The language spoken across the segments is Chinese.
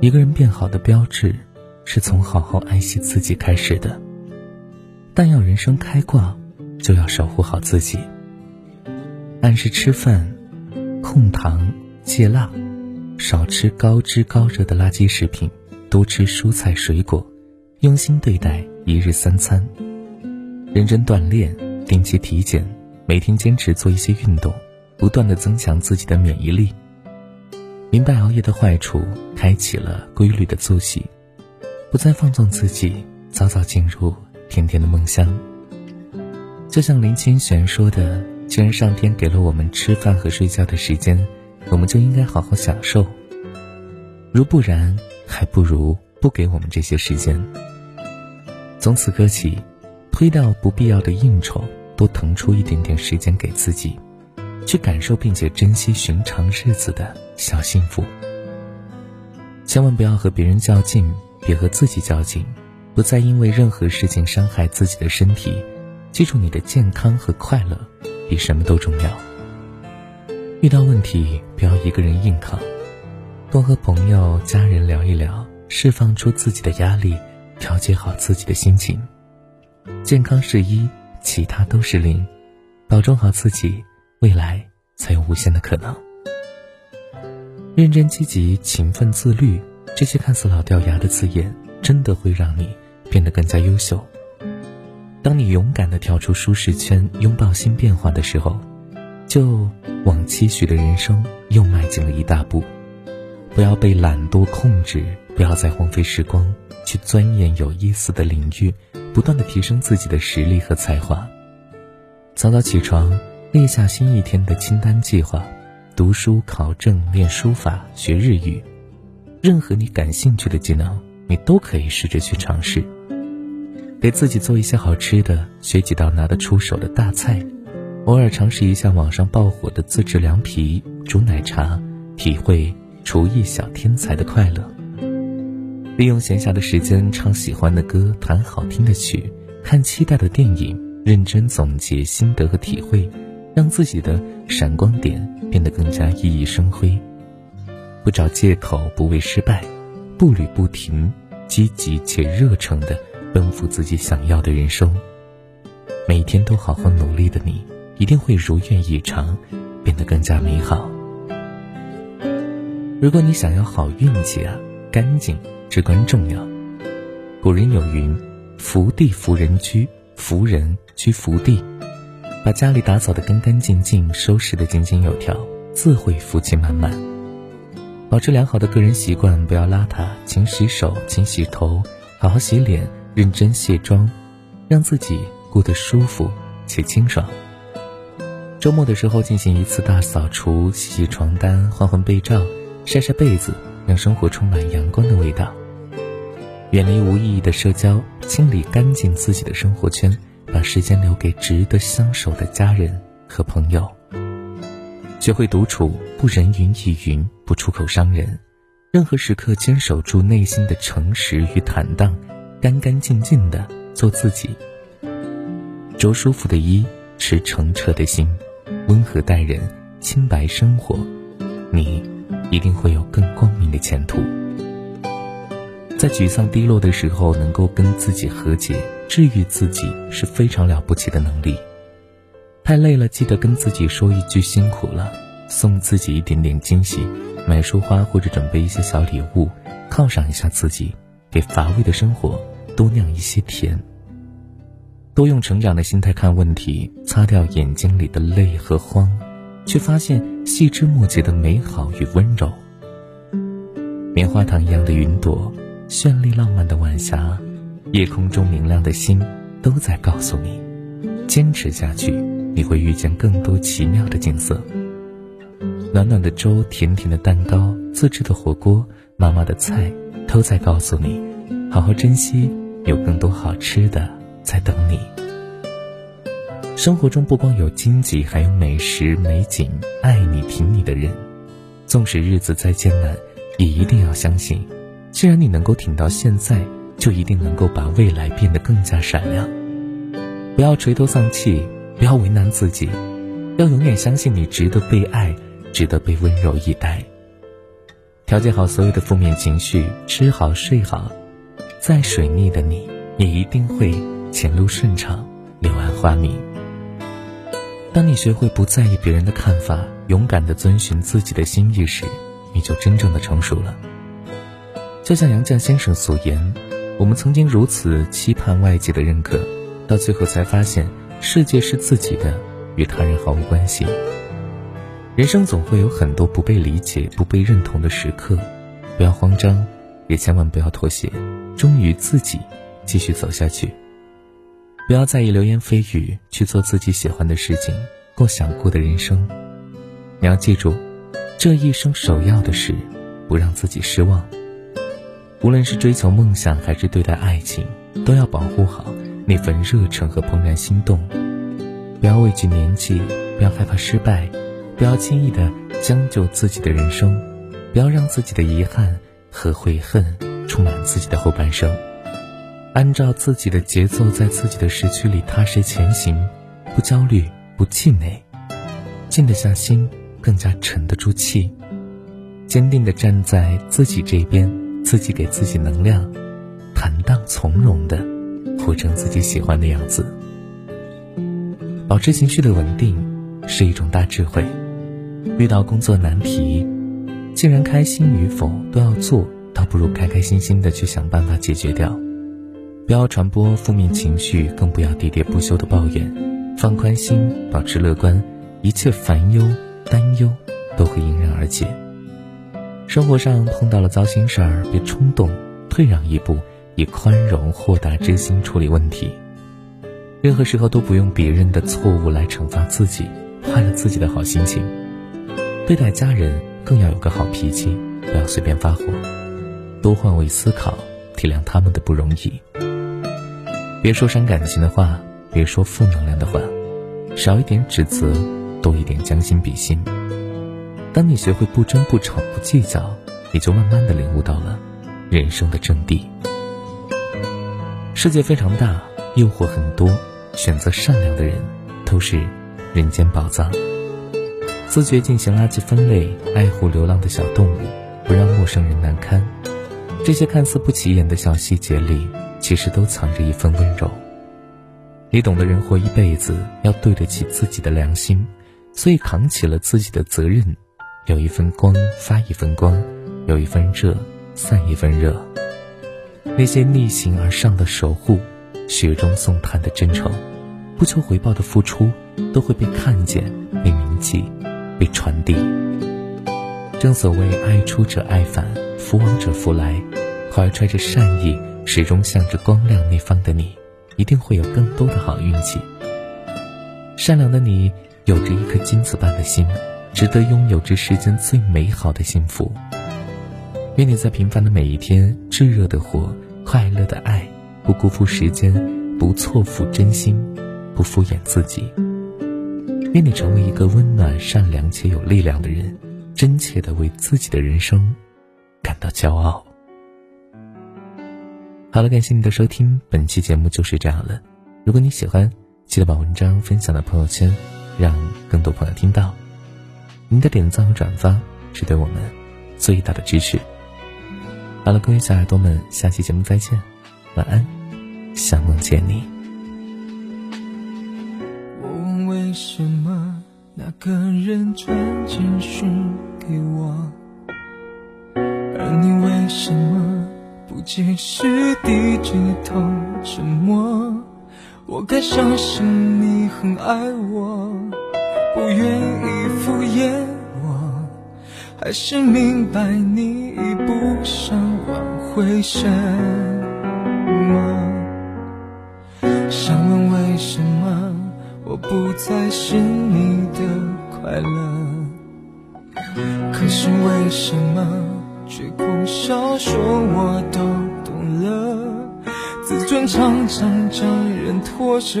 一个人变好的标志，是从好好爱惜自己开始的。但要人生开挂，就要守护好自己。按时吃饭，控糖戒辣，少吃高脂高热的垃圾食品，多吃蔬菜水果，用心对待一日三餐，认真锻炼，定期体检，每天坚持做一些运动，不断的增强自己的免疫力。明白熬夜的坏处，开启了规律的作息，不再放纵自己，早早进入甜甜的梦乡。就像林清玄说的：“既然上天给了我们吃饭和睡觉的时间，我们就应该好好享受。如不然，还不如不给我们这些时间。从此刻起，推掉不必要的应酬，多腾出一点点时间给自己。”去感受并且珍惜寻常日子的小幸福。千万不要和别人较劲，别和自己较劲，不再因为任何事情伤害自己的身体。记住，你的健康和快乐比什么都重要。遇到问题不要一个人硬扛，多和朋友、家人聊一聊，释放出自己的压力，调节好自己的心情。健康是一，其他都是零，保重好自己。未来才有无限的可能。认真、积极、勤奋、自律，这些看似老掉牙的字眼，真的会让你变得更加优秀。当你勇敢的跳出舒适圈，拥抱新变化的时候，就往期许的人生又迈进了一大步。不要被懒惰控制，不要再荒废时光，去钻研有意思的领域，不断的提升自己的实力和才华。早早起床。列下新一天的清单计划，读书、考证、练书法、学日语，任何你感兴趣的技能，你都可以试着去尝试。给自己做一些好吃的，学几道拿得出手的大菜，偶尔尝试一下网上爆火的自制凉皮、煮奶茶，体会厨艺小天才的快乐。利用闲暇的时间唱喜欢的歌，弹好听的曲，看期待的电影，认真总结心得和体会。让自己的闪光点变得更加熠熠生辉，不找借口，不为失败，步履不停，积极且热诚地奔赴自己想要的人生。每天都好好努力的你，一定会如愿以偿，变得更加美好。如果你想要好运气啊，干净至关重要。古人有云：“福地福人居，福人居福地。”把家里打扫得干干净净，收拾得井井有条，自会福气满满。保持良好的个人习惯，不要邋遢，勤洗手，勤洗头，好好洗脸，认真卸妆，让自己过得舒服且清爽。周末的时候进行一次大扫除，洗洗床单，换换被罩，晒晒被子，让生活充满阳光的味道。远离无意义的社交，清理干净自己的生活圈。把时间留给值得相守的家人和朋友。学会独处，不人云亦云，不出口伤人。任何时刻坚守住内心的诚实与坦荡，干干净净的做自己。着舒服的衣，持澄澈的心，温和待人，清白生活，你一定会有更光明的前途。在沮丧低落的时候，能够跟自己和解。治愈自己是非常了不起的能力。太累了，记得跟自己说一句辛苦了，送自己一点点惊喜，买束花或者准备一些小礼物，犒赏一下自己，给乏味的生活多酿一些甜。多用成长的心态看问题，擦掉眼睛里的泪和慌，去发现细枝末节的美好与温柔。棉花糖一样的云朵，绚丽浪漫的晚霞。夜空中明亮的星，都在告诉你：坚持下去，你会遇见更多奇妙的景色。暖暖的粥，甜甜的蛋糕，自制的火锅，妈妈的菜，都在告诉你：好好珍惜，有更多好吃的在等你。生活中不光有荆棘，还有美食、美景，爱你、挺你的人。纵使日子再艰难，也一定要相信，既然你能够挺到现在。就一定能够把未来变得更加闪亮。不要垂头丧气，不要为难自己，要永远相信你值得被爱，值得被温柔以待。调节好所有的负面情绪，吃好睡好，再水逆的你也一定会前路顺畅，柳暗花明。当你学会不在意别人的看法，勇敢的遵循自己的心意时，你就真正的成熟了。就像杨绛先生所言：“我们曾经如此期盼外界的认可，到最后才发现，世界是自己的，与他人毫无关系。”人生总会有很多不被理解、不被认同的时刻，不要慌张，也千万不要妥协，忠于自己，继续走下去。不要在意流言蜚语，去做自己喜欢的事情，过想过的人生。你要记住，这一生首要的是不让自己失望。无论是追求梦想，还是对待爱情，都要保护好那份热忱和怦然心动。不要畏惧年纪，不要害怕失败。不要轻易的将就自己的人生，不要让自己的遗憾和悔恨充满自己的后半生。按照自己的节奏，在自己的时区里踏实前行，不焦虑，不气馁，静得下心，更加沉得住气，坚定的站在自己这边，自己给自己能量，坦荡从容的活成自己喜欢的样子，保持情绪的稳定是一种大智慧。遇到工作难题，既然开心与否都要做，倒不如开开心心的去想办法解决掉。不要传播负面情绪，更不要喋喋不休的抱怨。放宽心，保持乐观，一切烦忧、担忧都会迎刃而解。生活上碰到了糟心事儿，别冲动，退让一步，以宽容豁达之心处理问题。任何时候都不用别人的错误来惩罚自己，坏了自己的好心情。对待家人更要有个好脾气，不要随便发火，多换位思考，体谅他们的不容易。别说伤感情的话，别说负能量的话，少一点指责，多一点将心比心。当你学会不争不吵不计较，你就慢慢的领悟到了人生的真谛。世界非常大，诱惑很多，选择善良的人都是人间宝藏。自觉进行垃圾分类，爱护流浪的小动物，不让陌生人难堪。这些看似不起眼的小细节里，其实都藏着一份温柔。你懂得，人活一辈子要对得起自己的良心，所以扛起了自己的责任。有一份光发一份光，有一份热散一份热。那些逆行而上的守护，雪中送炭的真诚，不求回报的付出，都会被看见，被铭记。被传递。正所谓“爱出者爱返，福往者福来”，怀揣着善意，始终向着光亮那方的你，一定会有更多的好运气。善良的你，有着一颗金子般的心，值得拥有这世间最美好的幸福。愿你在平凡的每一天，炙热的活，快乐的爱，不辜负时间，不错付真心，不敷衍自己。愿你成为一个温暖、善良且有力量的人，真切的为自己的人生感到骄傲。好了，感谢你的收听，本期节目就是这样了。如果你喜欢，记得把文章分享到朋友圈，让更多朋友听到。您的点赞和转发是对我们最大的支持。好了，各位小耳朵们，下期节目再见，晚安，想梦见你。我为什么那个人传简讯给我，而你为什么不解释低着头沉默？我该相信你很爱我，不愿意敷衍我，还是明白你已不想挽回什么？想问为什么？我不再是你的快乐，可是为什么却苦笑说我都懂了？自尊常常将人拖着，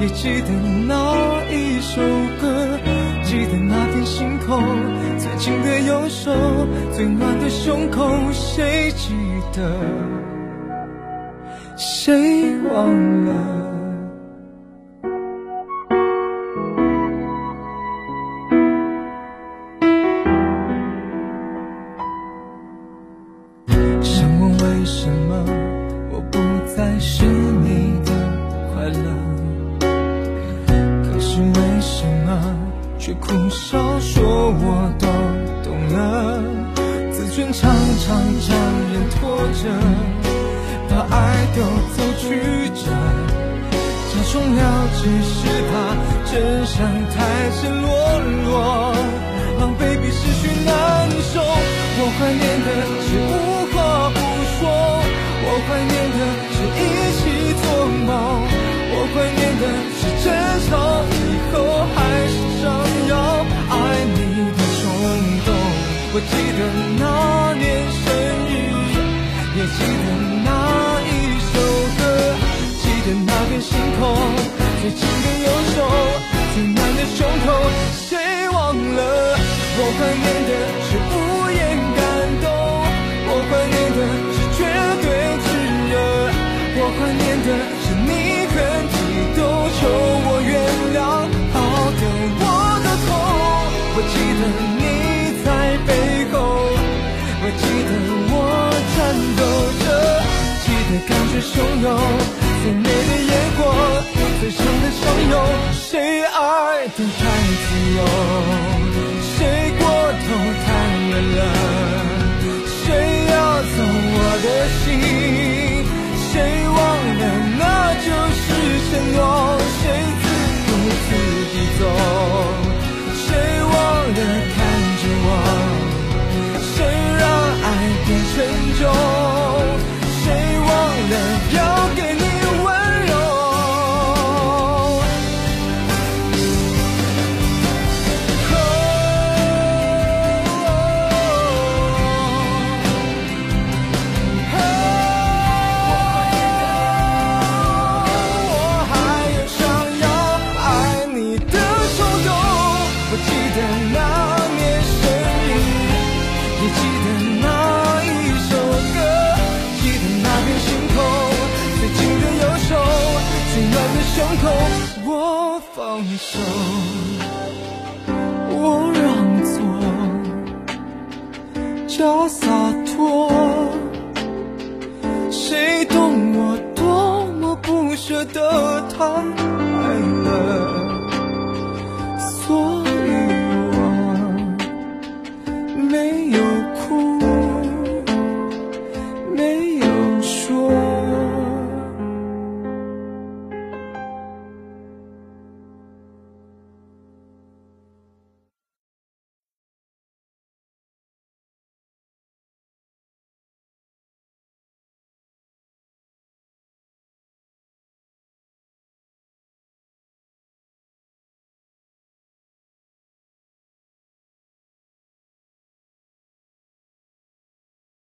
也记得那一首歌，记得那片星空，最紧的右手，最暖的胸口，谁记得？谁忘了？常常将人拖着，把爱都走曲折，假装了只是怕真相太赤裸裸，狼狈比失去难受。我怀念的是无话不说，我怀念的是一起做梦，我怀念的是争吵以后还是想要爱你的冲动。我记得那，记得那一首歌，记得那片星空，最紧的右手，最暖的胸口，谁忘了？我怀念的是最长的相拥，谁爱得太自由？谁过头太远了？谁要走我的心？手，我让座，叫洒脱。谁懂我多么不舍得他？